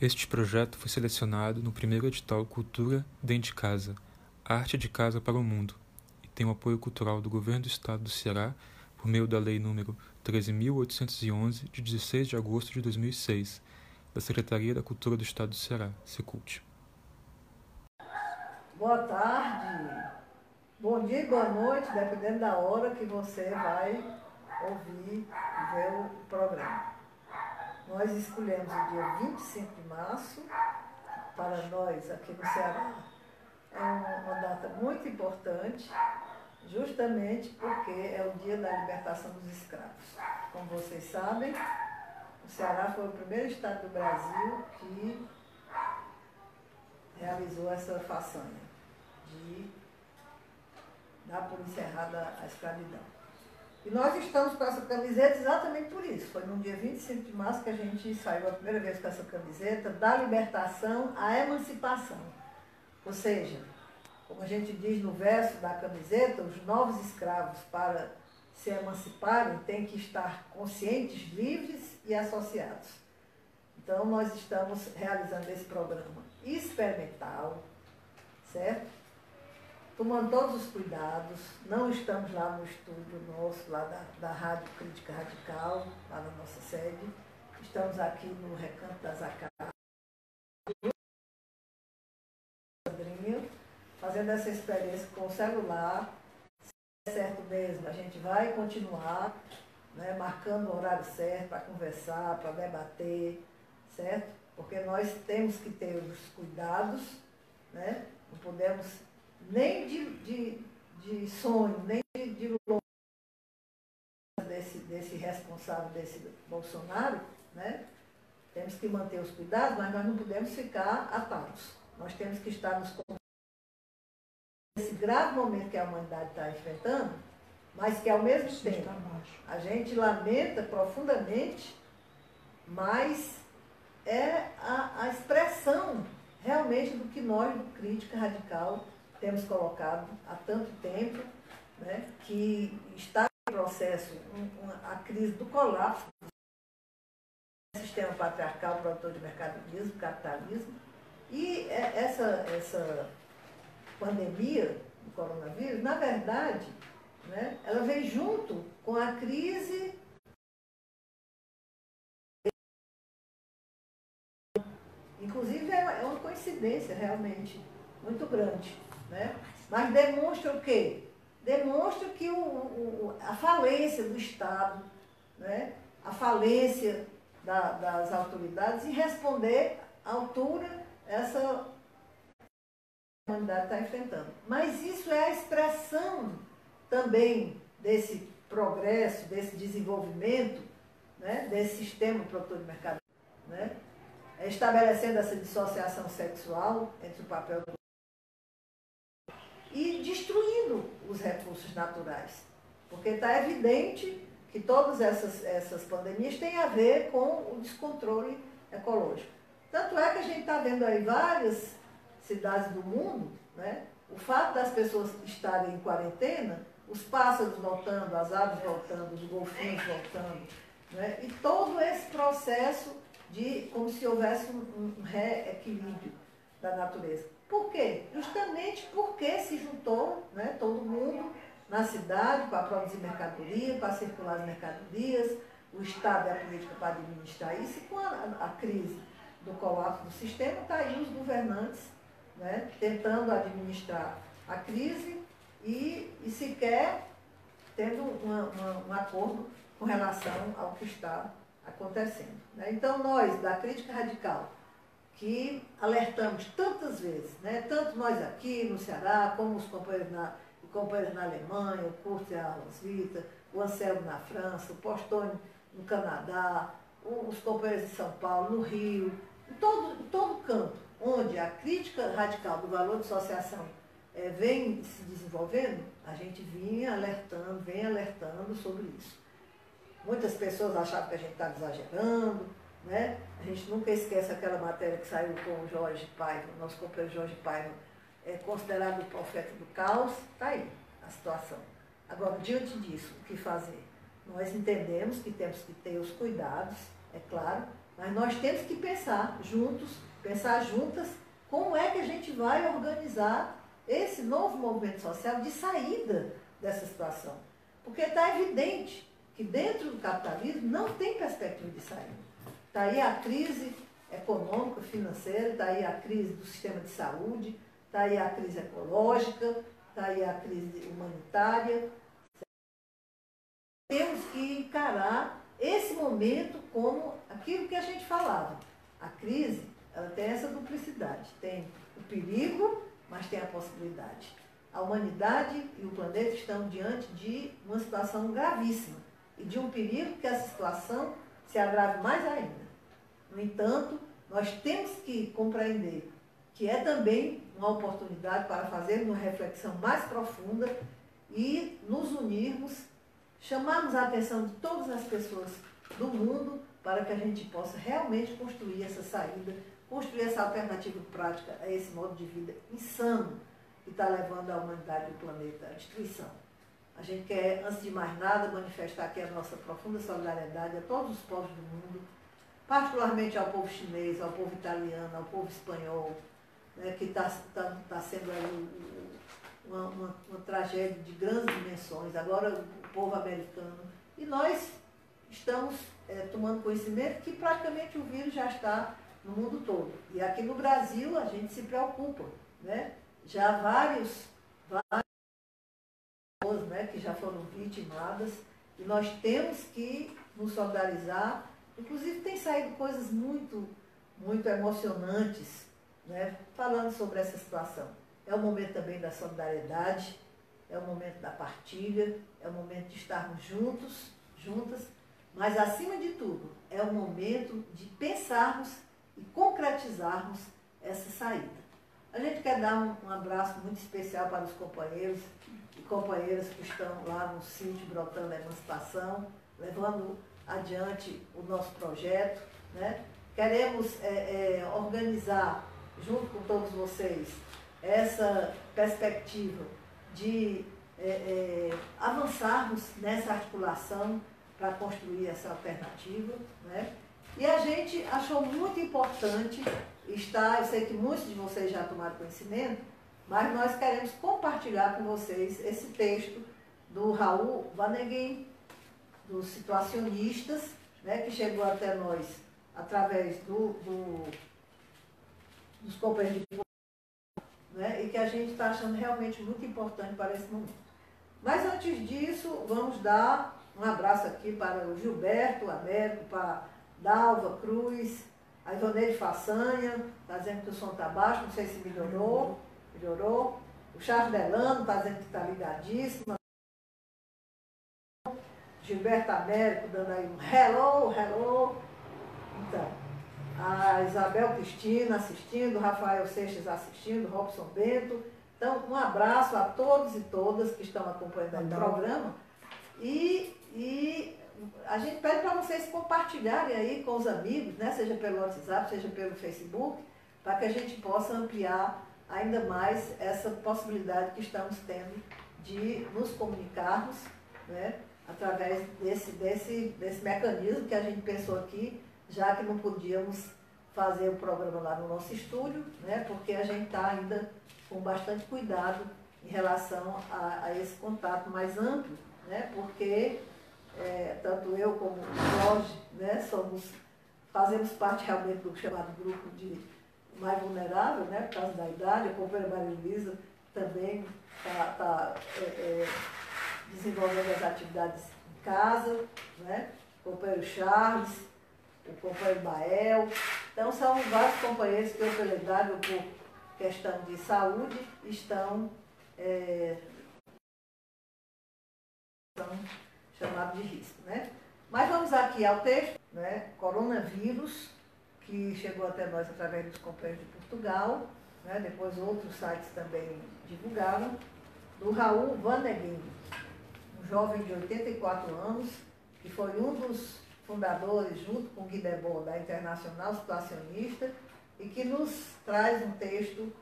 Este projeto foi selecionado no primeiro edital Cultura Dentro de Casa, Arte de Casa para o Mundo, e tem o apoio cultural do Governo do Estado do Ceará por meio da Lei nº 13.811, de 16 de agosto de 2006, da Secretaria da Cultura do Estado do Ceará, Secult. Boa tarde, bom dia e boa noite, dependendo da hora que você vai ouvir ver o programa. Nós escolhemos o dia 25 de março, para nós aqui no Ceará. É uma data muito importante, justamente porque é o dia da libertação dos escravos. Como vocês sabem, o Ceará foi o primeiro estado do Brasil que realizou essa façanha de dar por encerrada a escravidão. E nós estamos com essa camiseta exatamente por isso. Foi no dia 25 de março que a gente saiu a primeira vez com essa camiseta, da libertação à emancipação. Ou seja, como a gente diz no verso da camiseta, os novos escravos, para se emanciparem, têm que estar conscientes, livres e associados. Então, nós estamos realizando esse programa experimental, certo? Tomando todos os cuidados. Não estamos lá no estúdio nosso, lá da, da Rádio Crítica Radical, lá na nossa sede. Estamos aqui no Recanto das Acá, fazendo essa experiência com o celular. Se é certo mesmo, a gente vai continuar, né, marcando o horário certo para conversar, para debater, certo? Porque nós temos que ter os cuidados, né? não podemos nem de, de, de sonho, nem de, de desse, desse responsável, desse Bolsonaro, né? Temos que manter os cuidados, mas nós não podemos ficar atados. Nós temos que estar nos nesse grave momento que a humanidade está enfrentando, mas que ao mesmo tempo a gente lamenta profundamente, mas é a, a expressão realmente do que nós, do Crítica Radical, temos colocado há tanto tempo, né, que está em processo a crise do colapso do sistema patriarcal, produtor de mercadorismo, capitalismo, e é, essa, essa pandemia do coronavírus, na verdade, né, ela vem junto com a crise Inclusive é uma coincidência realmente muito grande. Né? Mas demonstra o quê? Demonstra que o, o a falência do Estado, né? a falência da, das autoridades em responder à altura essa humanidade está enfrentando. Mas isso é a expressão também desse progresso, desse desenvolvimento, né? desse sistema produtor de mercado, né? estabelecendo essa dissociação sexual entre o papel do e destruindo os recursos naturais. Porque está evidente que todas essas, essas pandemias têm a ver com o descontrole ecológico. Tanto é que a gente está vendo aí várias cidades do mundo, né? o fato das pessoas estarem em quarentena, os pássaros voltando, as aves voltando, os golfinhos voltando, né? e todo esse processo de como se houvesse um, um reequilíbrio da natureza. Por quê? Justamente porque se juntou né, todo mundo na cidade para produzir mercadoria, para circular as mercadorias, o Estado e a política para administrar isso, e com a, a crise do colapso do sistema, está aí os governantes né, tentando administrar a crise e, e sequer tendo uma, uma, um acordo com relação ao que está acontecendo. Né? Então, nós, da crítica radical, que alertamos tantas vezes, né? tanto nós aqui no Ceará, como os companheiros na, companheiros na Alemanha, o Curto e a Rosvita, o Anselmo na França, o Postone no Canadá, os companheiros de São Paulo, no Rio, em todo, em todo canto, onde a crítica radical do valor de associação é, vem se desenvolvendo, a gente vinha alertando, vem alertando sobre isso. Muitas pessoas achavam que a gente estava exagerando, né? A gente nunca esquece aquela matéria que saiu com o Jorge Paiva, nosso companheiro Jorge Paiva, é considerado o profeta do caos, está aí a situação. Agora, diante disso, o que fazer? Nós entendemos que temos que ter os cuidados, é claro, Mas nós temos que pensar juntos, pensar juntas, como é que a gente vai organizar esse novo movimento social de saída dessa situação. Porque está evidente que dentro do capitalismo não tem perspectiva de saída. Está aí a crise econômica, financeira, está aí a crise do sistema de saúde, está aí a crise ecológica, está aí a crise humanitária. Temos que encarar esse momento como aquilo que a gente falava. A crise, ela tem essa duplicidade. Tem o perigo, mas tem a possibilidade. A humanidade e o planeta estão diante de uma situação gravíssima e de um perigo que essa situação se agrave mais ainda. No entanto, nós temos que compreender que é também uma oportunidade para fazer uma reflexão mais profunda e nos unirmos, chamarmos a atenção de todas as pessoas do mundo para que a gente possa realmente construir essa saída, construir essa alternativa prática a esse modo de vida insano que está levando a humanidade e o planeta à destruição. A gente quer, antes de mais nada, manifestar aqui a nossa profunda solidariedade a todos os povos do mundo, particularmente ao povo chinês, ao povo italiano, ao povo espanhol, né, que está tá, tá sendo uma, uma, uma tragédia de grandes dimensões, agora o povo americano. E nós estamos é, tomando conhecimento que praticamente o vírus já está no mundo todo. E aqui no Brasil a gente se preocupa. Né? Já vários, vários pessoas né, que já foram vitimadas, e nós temos que nos solidarizar. Inclusive tem saído coisas muito, muito emocionantes, né, falando sobre essa situação. É o momento também da solidariedade, é o momento da partilha, é o momento de estarmos juntos, juntas, mas acima de tudo, é o momento de pensarmos e concretizarmos essa saída. A gente quer dar um, um abraço muito especial para os companheiros e companheiras que estão lá no sítio Brotando a Emancipação, levando adiante o nosso projeto. Né? Queremos é, é, organizar, junto com todos vocês, essa perspectiva de é, é avançarmos nessa articulação para construir essa alternativa. Né? E a gente achou muito importante estar, eu sei que muitos de vocês já tomaram conhecimento, mas nós queremos compartilhar com vocês esse texto do Raul Vaneguin, dos situacionistas, né, que chegou até nós através do, do dos companheiros de né, e que a gente está achando realmente muito importante para esse momento. Mas antes disso, vamos dar um abraço aqui para o Gilberto Américo, para Dalva Cruz, a Ivaneide Façanha, está dizendo que o som está baixo, não sei se melhorou. Melhorou. O Charles Delano está dizendo que está ligadíssimo. Gilberto Américo dando aí um hello, hello. Então, a Isabel Cristina assistindo, Rafael Seixas assistindo, Robson Bento. Então, um abraço a todos e todas que estão acompanhando o programa. E, e a gente pede para vocês compartilharem aí com os amigos, né? seja pelo WhatsApp, seja pelo Facebook, para que a gente possa ampliar ainda mais essa possibilidade que estamos tendo de nos comunicarmos né? Através desse, desse, desse mecanismo que a gente pensou aqui, já que não podíamos fazer o programa lá no nosso estúdio, né? porque a gente está ainda com bastante cuidado em relação a, a esse contato mais amplo né? porque é, tanto eu como o Jorge, né, somos, fazemos parte realmente do chamado grupo de mais vulnerável, né, por causa da idade, a companheira Maria Luísa também está tá, é, é, desenvolvendo as atividades em casa, né, o companheiro Charles, o companheiro Bael, então são vários companheiros que pela idade ou por questão de saúde estão é, chamado de risco. Né? Mas vamos aqui ao texto, né? coronavírus, que chegou até nós através dos companheiros de Portugal, né? depois outros sites também divulgaram, do Raul Vanegin, um jovem de 84 anos, que foi um dos fundadores, junto com Guy Debord, da Internacional Situacionista, e que nos traz um texto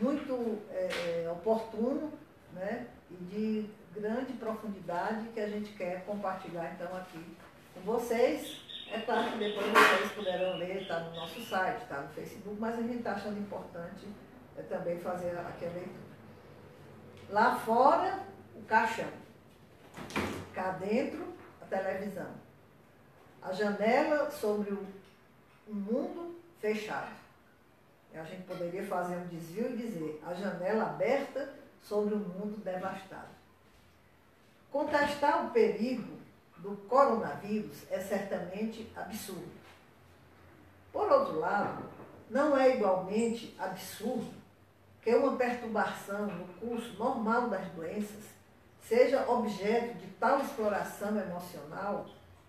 muito é, oportuno né, e de grande profundidade que a gente quer compartilhar então aqui com vocês. É claro que depois vocês poderão ler, está no nosso site, está no Facebook, mas a gente está achando importante é, também fazer aqui a leitura. Lá fora, caixão. Cá dentro, a televisão. A janela sobre o mundo fechado. A gente poderia fazer um desvio e dizer a janela aberta sobre o mundo devastado. Contestar o perigo do coronavírus é certamente absurdo. Por outro lado, não é igualmente absurdo que uma perturbação no curso normal das doenças seja objeto de tal exploração emocional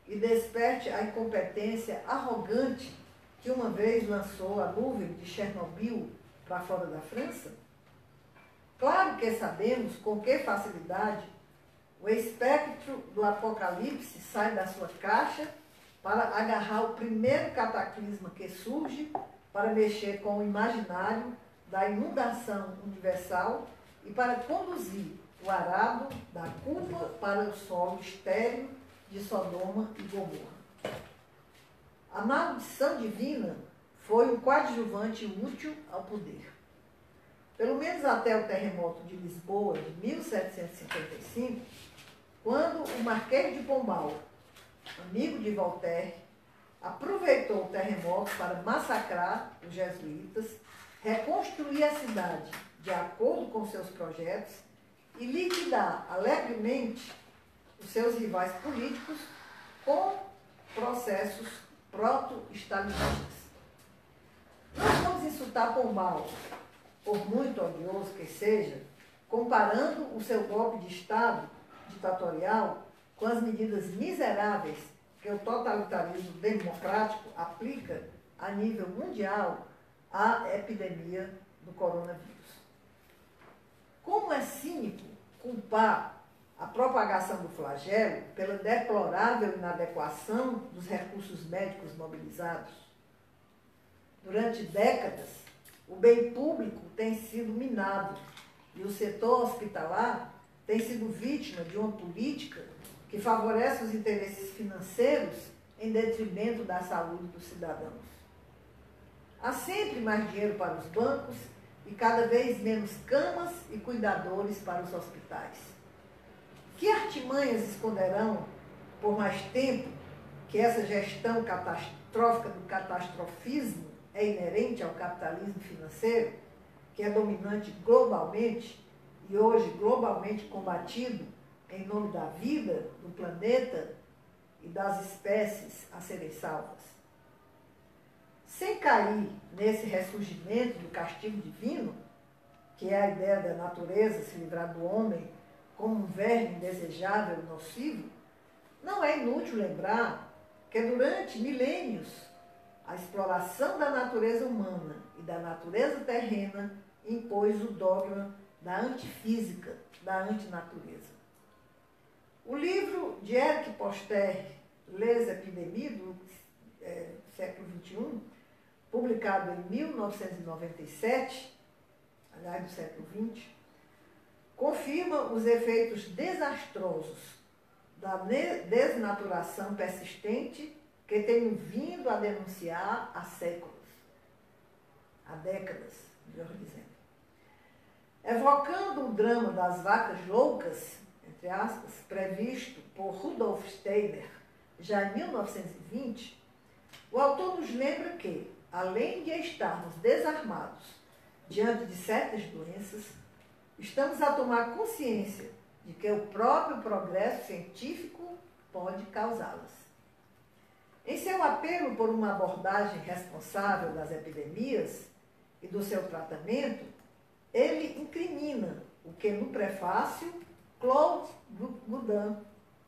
e desperte a incompetência arrogante que uma vez lançou a nuvem de Chernobyl para fora da França? Claro que sabemos com que facilidade o espectro do Apocalipse sai da sua caixa para agarrar o primeiro cataclisma que surge para mexer com o imaginário da inundação universal e para conduzir o arado da culpa para o solo estéril de Sodoma e Gomorra. A maldição divina foi um coadjuvante útil ao poder. Pelo menos até o terremoto de Lisboa de 1755, quando o Marquês de Pombal, amigo de Voltaire, aproveitou o terremoto para massacrar os jesuítas, reconstruir a cidade de acordo com seus projetos e liquidar alegremente os seus rivais políticos com processos proto-stalinistas. Nós vamos insultar Pombal, por muito odioso que seja, comparando o seu golpe de Estado ditatorial com as medidas miseráveis que o totalitarismo democrático aplica a nível mundial à epidemia do coronavírus. Como é cínico culpar a propagação do flagelo pela deplorável inadequação dos recursos médicos mobilizados? Durante décadas, o bem público tem sido minado e o setor hospitalar tem sido vítima de uma política que favorece os interesses financeiros em detrimento da saúde dos cidadãos. Há sempre mais dinheiro para os bancos e cada vez menos camas e cuidadores para os hospitais. Que artimanhas esconderão por mais tempo que essa gestão catastrófica do catastrofismo é inerente ao capitalismo financeiro, que é dominante globalmente e hoje globalmente combatido em nome da vida, do planeta e das espécies a serem salvas. Sem cair nesse ressurgimento do castigo divino, que é a ideia da natureza se livrar do homem como um verme indesejável e nocivo, não é inútil lembrar que durante milênios a exploração da natureza humana e da natureza terrena impôs o dogma da antifísica, da antinatureza. O livro de Eric Poster, Les Epidémies, do é, século XXI, publicado em 1997, aliás, do século XX, confirma os efeitos desastrosos da desnaturação persistente que tenho vindo a denunciar há séculos, há décadas, melhor dizendo. Evocando o drama das vacas loucas, entre aspas, previsto por Rudolf Steiner já em 1920, o autor nos lembra que, além de estarmos desarmados diante de certas doenças, estamos a tomar consciência de que o próprio progresso científico pode causá-las. Em seu apelo por uma abordagem responsável das epidemias e do seu tratamento, ele incrimina o que no prefácio Claude Boudin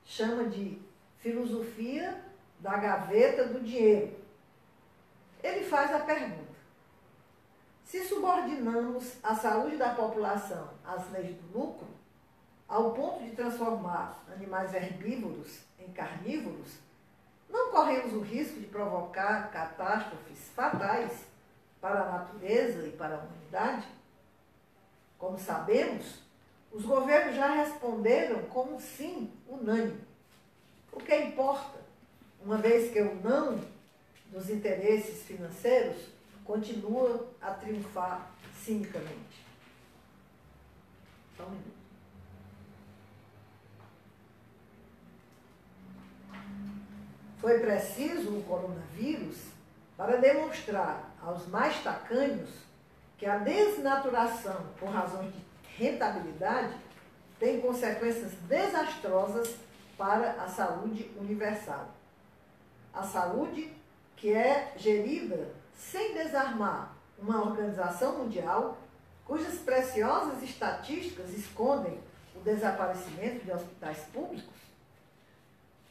chama de filosofia da gaveta do dinheiro. Ele faz a pergunta: se subordinamos a saúde da população às leis do lucro, ao ponto de transformar animais herbívoros em carnívoros, não corremos o risco de provocar catástrofes fatais para a natureza e para a humanidade? Como sabemos, os governos já responderam com um sim unânime. O que importa uma vez que o não dos interesses financeiros continua a triunfar cinicamente. Só um minuto. Foi preciso o coronavírus para demonstrar aos mais tacanhos que a desnaturação por razões de rentabilidade tem consequências desastrosas para a saúde universal. A saúde que é gerida sem desarmar uma organização mundial cujas preciosas estatísticas escondem o desaparecimento de hospitais públicos,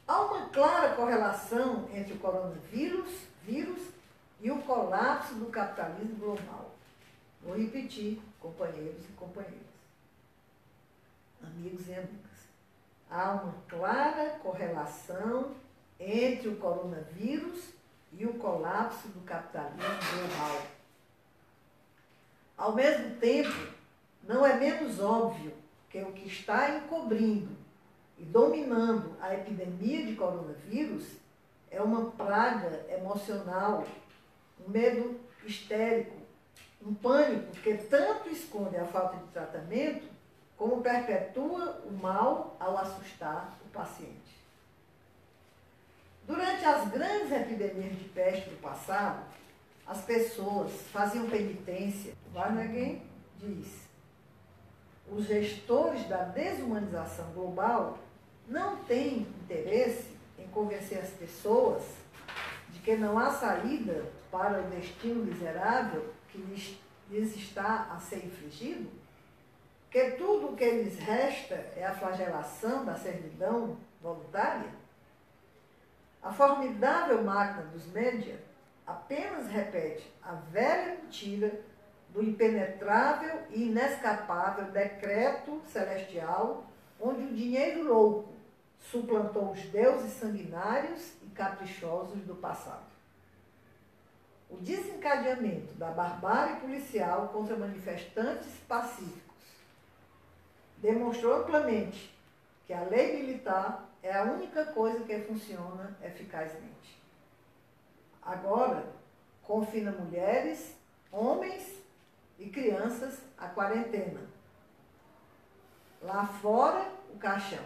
há uma clara correlação entre o coronavírus vírus, e o colapso do capitalismo global. Vou repetir, companheiros e companheiras, amigos e amigas. Há uma clara correlação entre o coronavírus e o colapso do capitalismo global. Ao mesmo tempo, não é menos óbvio que o que está encobrindo e dominando a epidemia de coronavírus é uma praga emocional, um medo histérico, um pânico que tanto esconde a falta de tratamento como perpetua o mal ao assustar o paciente. Durante as grandes epidemias de peste do passado, as pessoas faziam penitência. Varnhagen diz: os gestores da desumanização global não têm interesse em convencer as pessoas de que não há saída para o destino miserável que lhes, lhes está a ser infligido? Que tudo o que lhes resta é a flagelação da servidão voluntária? A formidável máquina dos média apenas repete a velha mentira do impenetrável e inescapável decreto celestial, onde o dinheiro louco suplantou os deuses sanguinários e caprichosos do passado. O desencadeamento da barbárie policial contra manifestantes pacíficos demonstrou amplamente que a lei militar é a única coisa que funciona eficazmente. Agora, confina mulheres, homens e crianças à quarentena. Lá fora, o caixão.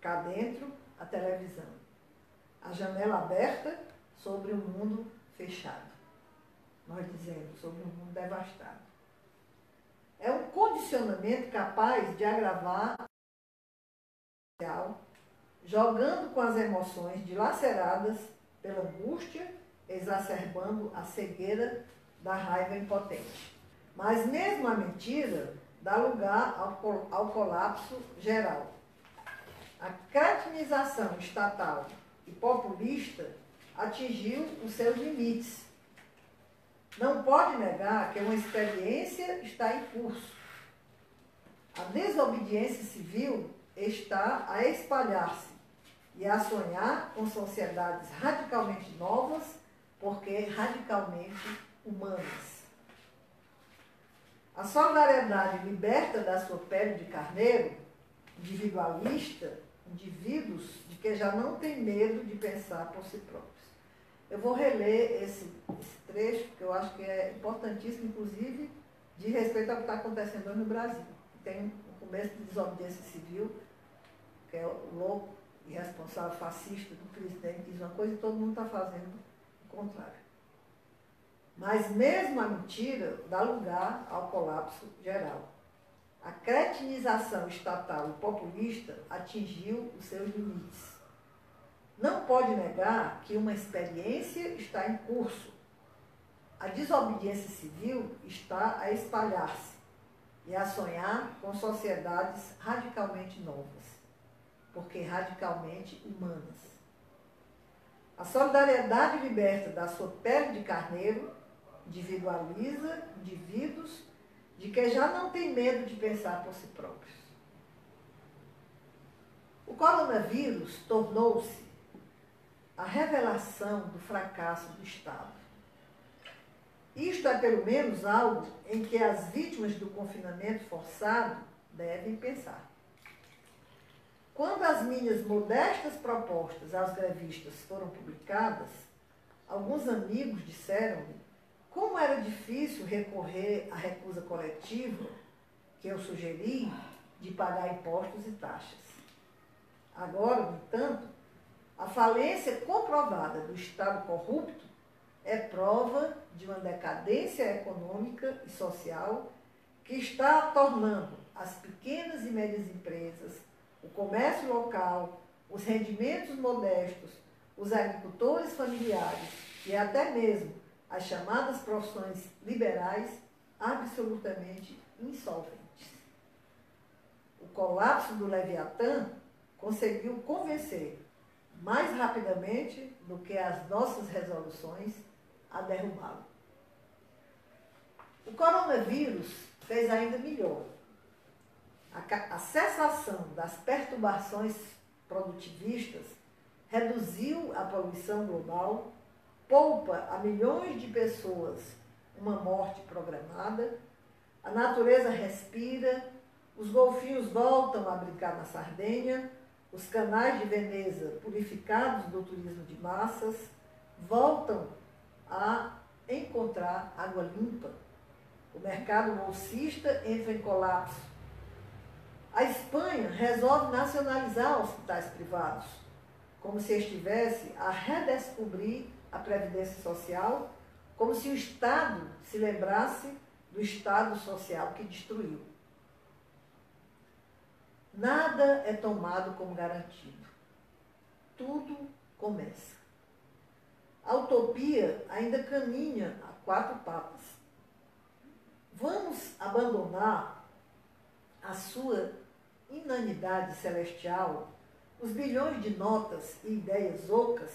Cá dentro, a televisão. A janela aberta sobre o um mundo fechado. Nós dizemos, sobre um mundo devastado. É um condicionamento capaz de agravar jogando com as emoções dilaceradas pela angústia, exacerbando a cegueira da raiva impotente. Mas mesmo a mentira dá lugar ao, ao colapso geral. A cretinização estatal e populista atingiu os seus limites. Não pode negar que uma experiência está em curso. A desobediência civil está a espalhar-se e a sonhar com sociedades radicalmente novas, porque radicalmente humanas. A solidariedade liberta da sua pele de carneiro, individualista, indivíduos de que já não tem medo de pensar por si próprios. Eu vou reler esse, esse trecho, que eu acho que é importantíssimo, inclusive, de respeito ao que está acontecendo hoje no Brasil. Tem o começo de desobediência civil, que é louco e responsável fascista do presidente, diz uma coisa e todo mundo está fazendo o contrário. Mas mesmo a mentira dá lugar ao colapso geral. A cretinização estatal e populista atingiu os seus limites. Não pode negar que uma experiência está em curso. A desobediência civil está a espalhar-se e a sonhar com sociedades radicalmente novas porque radicalmente humanas. A solidariedade liberta da sua pele de carneiro individualiza indivíduos de que já não tem medo de pensar por si próprios. O coronavírus tornou-se a revelação do fracasso do Estado. Isto é pelo menos algo em que as vítimas do confinamento forçado devem pensar. Quando as minhas modestas propostas aos grevistas foram publicadas, alguns amigos disseram-me como era difícil recorrer à recusa coletiva que eu sugeri de pagar impostos e taxas. Agora, no entanto, a falência comprovada do Estado corrupto é prova de uma decadência econômica e social que está tornando as pequenas e médias empresas, o comércio local, os rendimentos modestos, os agricultores familiares e até mesmo as chamadas profissões liberais absolutamente insolventes. O colapso do Leviatã conseguiu convencer mais rapidamente do que as nossas resoluções a derrubá-lo. O coronavírus fez ainda melhor. A, a cessação das perturbações produtivistas reduziu a poluição global poupa a milhões de pessoas uma morte programada, a natureza respira, os golfinhos voltam a brincar na Sardenha, os canais de Veneza purificados do turismo de massas voltam a encontrar água limpa. O mercado bolsista entra em colapso. A Espanha resolve nacionalizar hospitais privados, como se estivesse a redescobrir a Previdência Social, como se o Estado se lembrasse do Estado social que destruiu. Nada é tomado como garantido. Tudo começa. A utopia ainda caminha a quatro patas. Vamos abandonar a sua inanidade celestial, os bilhões de notas e ideias ocas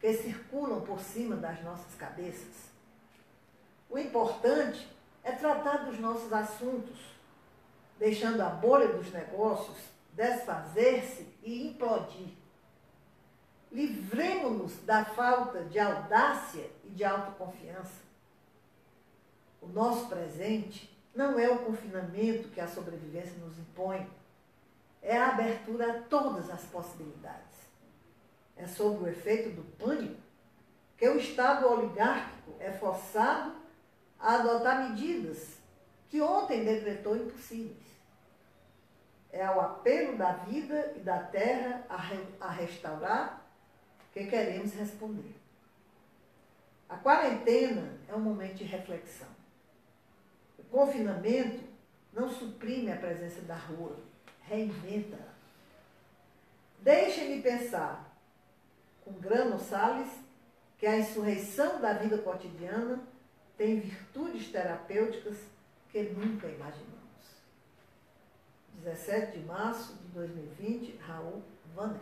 que circulam por cima das nossas cabeças. O importante é tratar dos nossos assuntos, deixando a bolha dos negócios desfazer-se e implodir. Livremos-nos da falta de audácia e de autoconfiança. O nosso presente não é o confinamento que a sobrevivência nos impõe, é a abertura a todas as possibilidades é sob o efeito do pânico que o Estado oligárquico é forçado a adotar medidas que ontem decretou impossíveis. É ao apelo da vida e da terra a, re, a restaurar que queremos responder. A quarentena é um momento de reflexão. O confinamento não suprime a presença da rua, reinventa-a. Deixem-me pensar com Grano Salles, que a insurreição da vida cotidiana tem virtudes terapêuticas que nunca imaginamos. 17 de março de 2020, Raul Vander.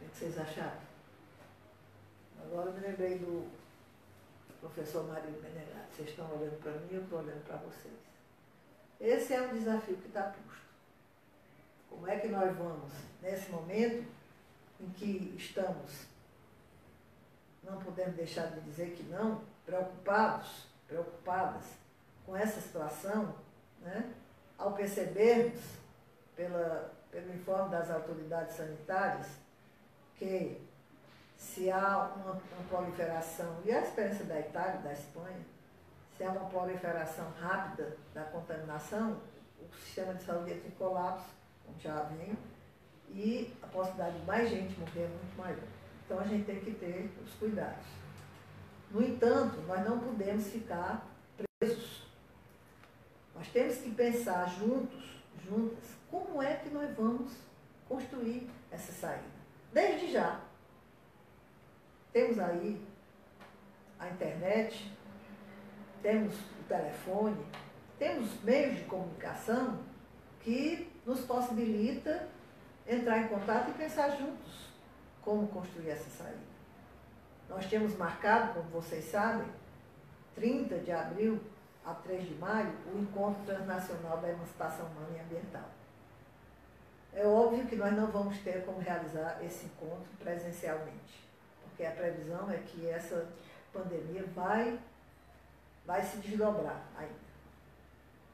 O que vocês acharam? Agora eu me lembrei do professor Mário Menegatti. Vocês estão olhando para mim, eu estou olhando para vocês. Esse é um desafio que está posto. Como é que nós vamos, nesse momento em que estamos, não podemos deixar de dizer que não, preocupados, preocupadas com essa situação, né? ao percebermos pela, pelo informe das autoridades sanitárias que se há uma, uma proliferação, e a experiência da Itália, da Espanha, se há uma proliferação rápida da contaminação, o sistema de saúde entra em colapso já vem, e a possibilidade de mais gente morrer é muito maior. Então a gente tem que ter os cuidados. No entanto, nós não podemos ficar presos. Nós temos que pensar juntos, juntas, como é que nós vamos construir essa saída. Desde já. Temos aí a internet, temos o telefone, temos meios de comunicação que nos possibilita entrar em contato e pensar juntos como construir essa saída. Nós tínhamos marcado, como vocês sabem, 30 de abril a 3 de maio, o Encontro Transnacional da Emancipação Humana e Ambiental. É óbvio que nós não vamos ter como realizar esse encontro presencialmente, porque a previsão é que essa pandemia vai, vai se desdobrar ainda.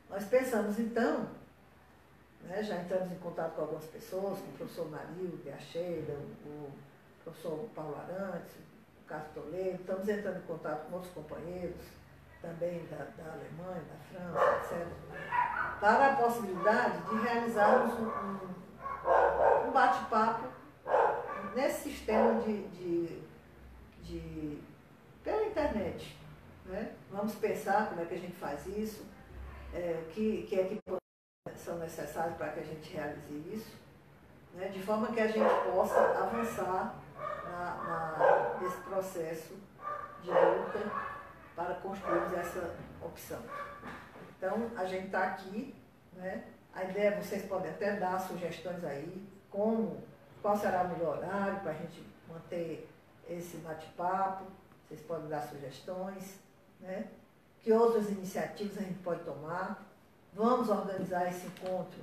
Nós pensamos, então, Né? Já entramos em contato com algumas pessoas, com o professor Marilde, a Sheila, o, o professor Paulo Arantes, o Carlos Toledo, estamos entrando em contato com outros companheiros, também da, da Alemanha, da França, etc., para a possibilidade de realizarmos um, um, um bate-papo nesse sistema de, de, de, pela internet. Né? Vamos pensar como é que a gente faz isso, é, que, que equipamentos são necessários para que a gente realize isso, né? de forma que a gente possa avançar na, na, nesse processo de luta para construirmos essa opção. Então, a gente está aqui, né? a ideia, é vocês podem até dar sugestões aí, como, qual será o melhor horário para a gente manter esse bate-papo, vocês podem dar sugestões, né? que outras iniciativas a gente pode tomar. Vamos organizar esse encontro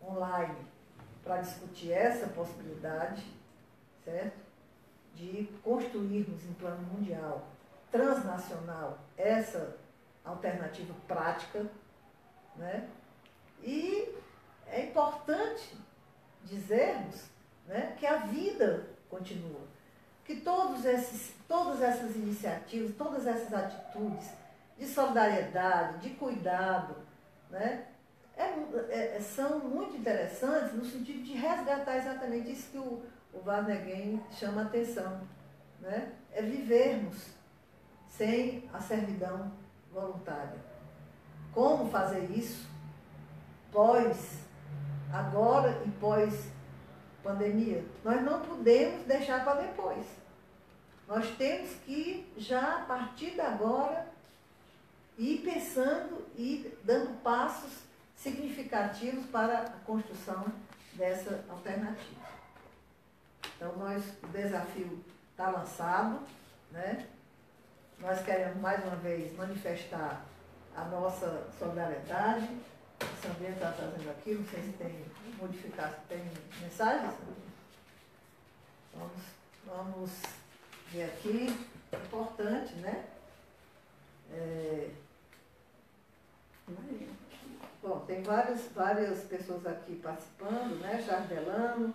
online para discutir essa possibilidade, certo? De construirmos em plano mundial transnacional essa alternativa prática, né? E é importante dizermos né, que a vida continua, que todos esses, todas essas iniciativas, todas essas atitudes de solidariedade, de cuidado, né, é, é, são muito interessantes no sentido de resgatar exatamente isso que o, o Wagner chama a atenção. Né? É vivermos sem a servidão voluntária. Como fazer isso pós, agora e pós pandemia? Nós não podemos deixar para depois. Nós temos que já a partir de agora ir pensando e dando passos significativos para a construção dessa alternativa. Então nós, o desafio está lançado, né? Nós queremos mais uma vez manifestar a nossa solidariedade. O Sandrinha está trazendo aqui, não sei se tem modificar, se tem mensagens. Vamos, vamos ver aqui. Importante, né? É... Bom, tem várias, várias pessoas aqui participando, né? Chardelano.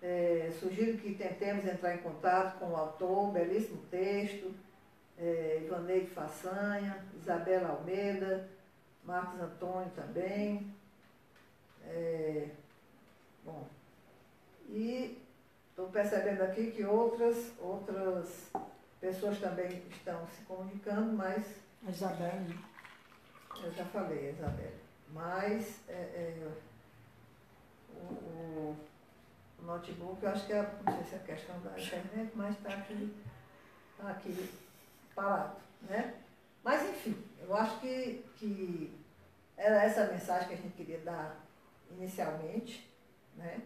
É, sugiro que tentemos entrar em contato com o autor, belíssimo texto é, Ivaneide Façanha, Isabela Almeida, Marcos Antônio também. É, bom, e estou percebendo aqui que outras, outras pessoas também estão se comunicando, mas. Né? Eu já falei, Isabela. Mas é, é, o, o, o, notebook, eu acho que é, não sei se é questão da internet, mas está aqui, tá aqui parado. Né? Mas, enfim, eu acho que, que era essa a mensagem que a gente queria dar inicialmente. Né?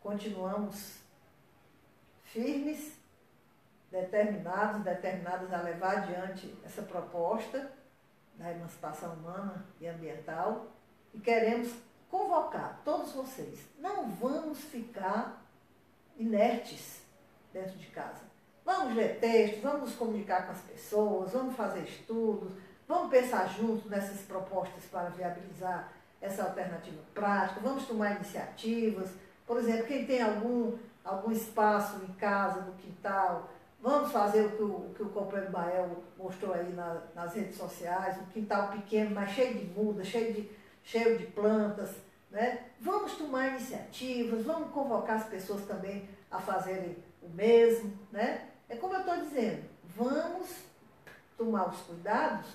Continuamos firmes, determinados, determinadas a levar adiante essa proposta da emancipação humana e ambiental e queremos convocar todos vocês. Não vamos ficar inertes dentro de casa. Vamos ler textos, vamos comunicar com as pessoas, vamos fazer estudos, vamos pensar juntos nessas propostas para viabilizar essa alternativa prática, vamos tomar iniciativas. Por exemplo, quem tem algum, algum espaço em casa, no quintal, vamos fazer o que o, o, que o companheiro Bael mostrou aí na, nas redes sociais, um quintal pequeno, mas cheio de mudas, cheio de, cheio de plantas. Né? Vamos tomar iniciativas, vamos convocar as pessoas também a fazerem o mesmo. Né? É como eu estou dizendo, vamos tomar os cuidados,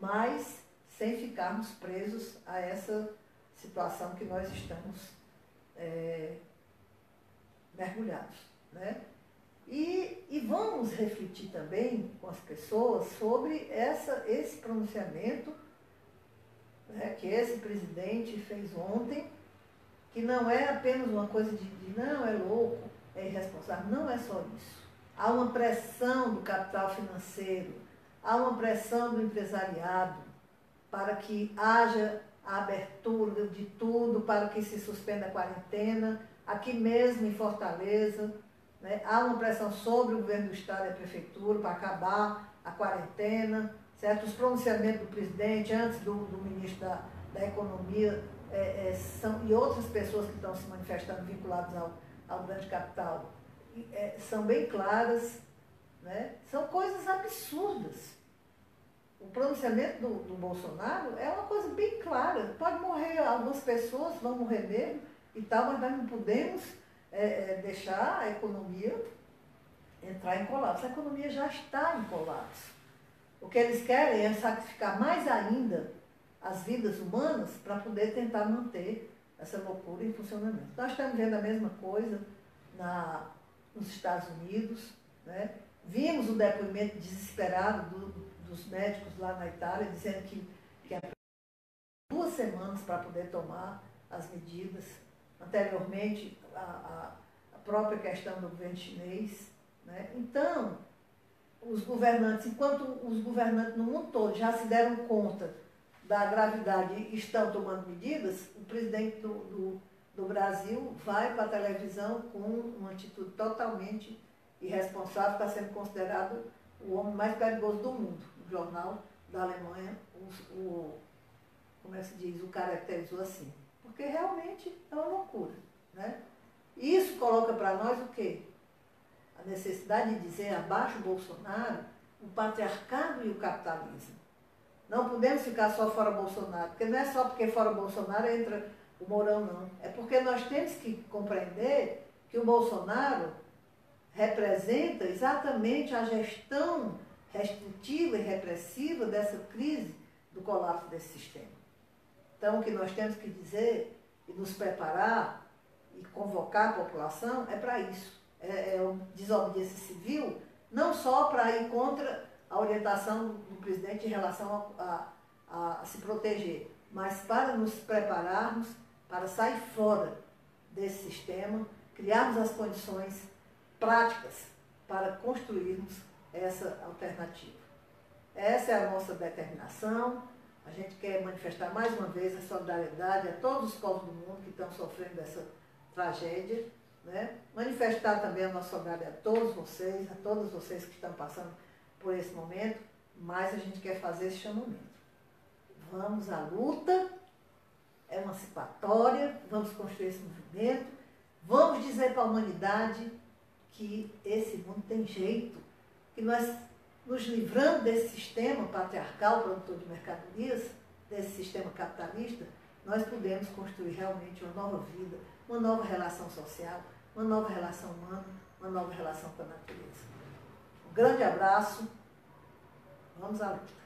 mas sem ficarmos presos a essa situação que nós estamos é, mergulhados. Né? E, e vamos refletir também com as pessoas sobre essa, esse pronunciamento né, que esse presidente fez ontem, que não é apenas uma coisa de, de não, é louco, é irresponsável. Não é só isso há uma pressão do capital financeiro, há uma pressão do empresariado para que haja a abertura de tudo, para que se suspenda a quarentena. Aqui mesmo em Fortaleza, né, há uma pressão sobre o governo do Estado e a Prefeitura para acabar a quarentena, certo? Os pronunciamentos do presidente, antes do, do ministro da, da Economia, é, é, são, e outras pessoas que estão se manifestando vinculadas ao, ao grande capital, é, são bem claras, né? são coisas absurdas. O pronunciamento do, do Bolsonaro é uma coisa bem clara. Pode morrer algumas pessoas, vão morrer mesmo e tal, mas nós não podemos é, é, deixar a economia entrar em colapso. A economia já está em colapso. O que eles querem é sacrificar mais ainda as vidas humanas para poder tentar manter essa loucura em funcionamento. Nós estamos vendo a mesma coisa na, nos Estados Unidos. Né? Vimos o depoimento desesperado do, dos médicos lá na Itália, dizendo que, que é duas semanas para poder tomar as medidas. Anteriormente, a, a, própria questão do governo chinês. Né? Então, os governantes, enquanto os governantes no mundo todo já se deram conta da gravidade e estão tomando medidas, o presidente do, do, do Brasil vai para a televisão com uma atitude totalmente irresponsável, está sendo considerado o homem mais perigoso do mundo. O jornal da Alemanha, o, o como é que se diz, o caracterizou assim. Porque realmente é uma loucura. Né? Isso coloca para nós o quê? A necessidade de dizer abaixo Bolsonaro, o patriarcado e o capitalismo. Não podemos ficar só fora Bolsonaro, porque não é só porque fora Bolsonaro entra o Mourão, não. É porque nós temos que compreender que o Bolsonaro representa exatamente a gestão restritiva e repressiva dessa crise do colapso desse sistema. Então, o que nós temos que dizer e nos preparar e convocar a população é para isso. É, é desobediência civil, não só para ir contra a orientação do presidente em relação a, a, a se proteger, mas para nos prepararmos para sair fora desse sistema, criarmos as condições práticas para construirmos essa alternativa. Essa é a nossa determinação. A gente quer manifestar mais uma vez a solidariedade a todos os povos do mundo que estão sofrendo dessa tragédia. Né? Manifestar também a nossa solidariedade a todos vocês, a todos vocês que estão passando por esse momento, mas a gente quer fazer esse chamamento. Vamos à luta emancipatória, vamos construir esse movimento, vamos dizer para a humanidade que esse mundo tem jeito, que nós nos livrando desse sistema patriarcal, produtor de mercadorias, desse sistema capitalista, nós podemos construir realmente uma nova vida, uma nova relação social, uma nova relação humana, uma nova relação com a natureza grande abraço. Vamos à luta.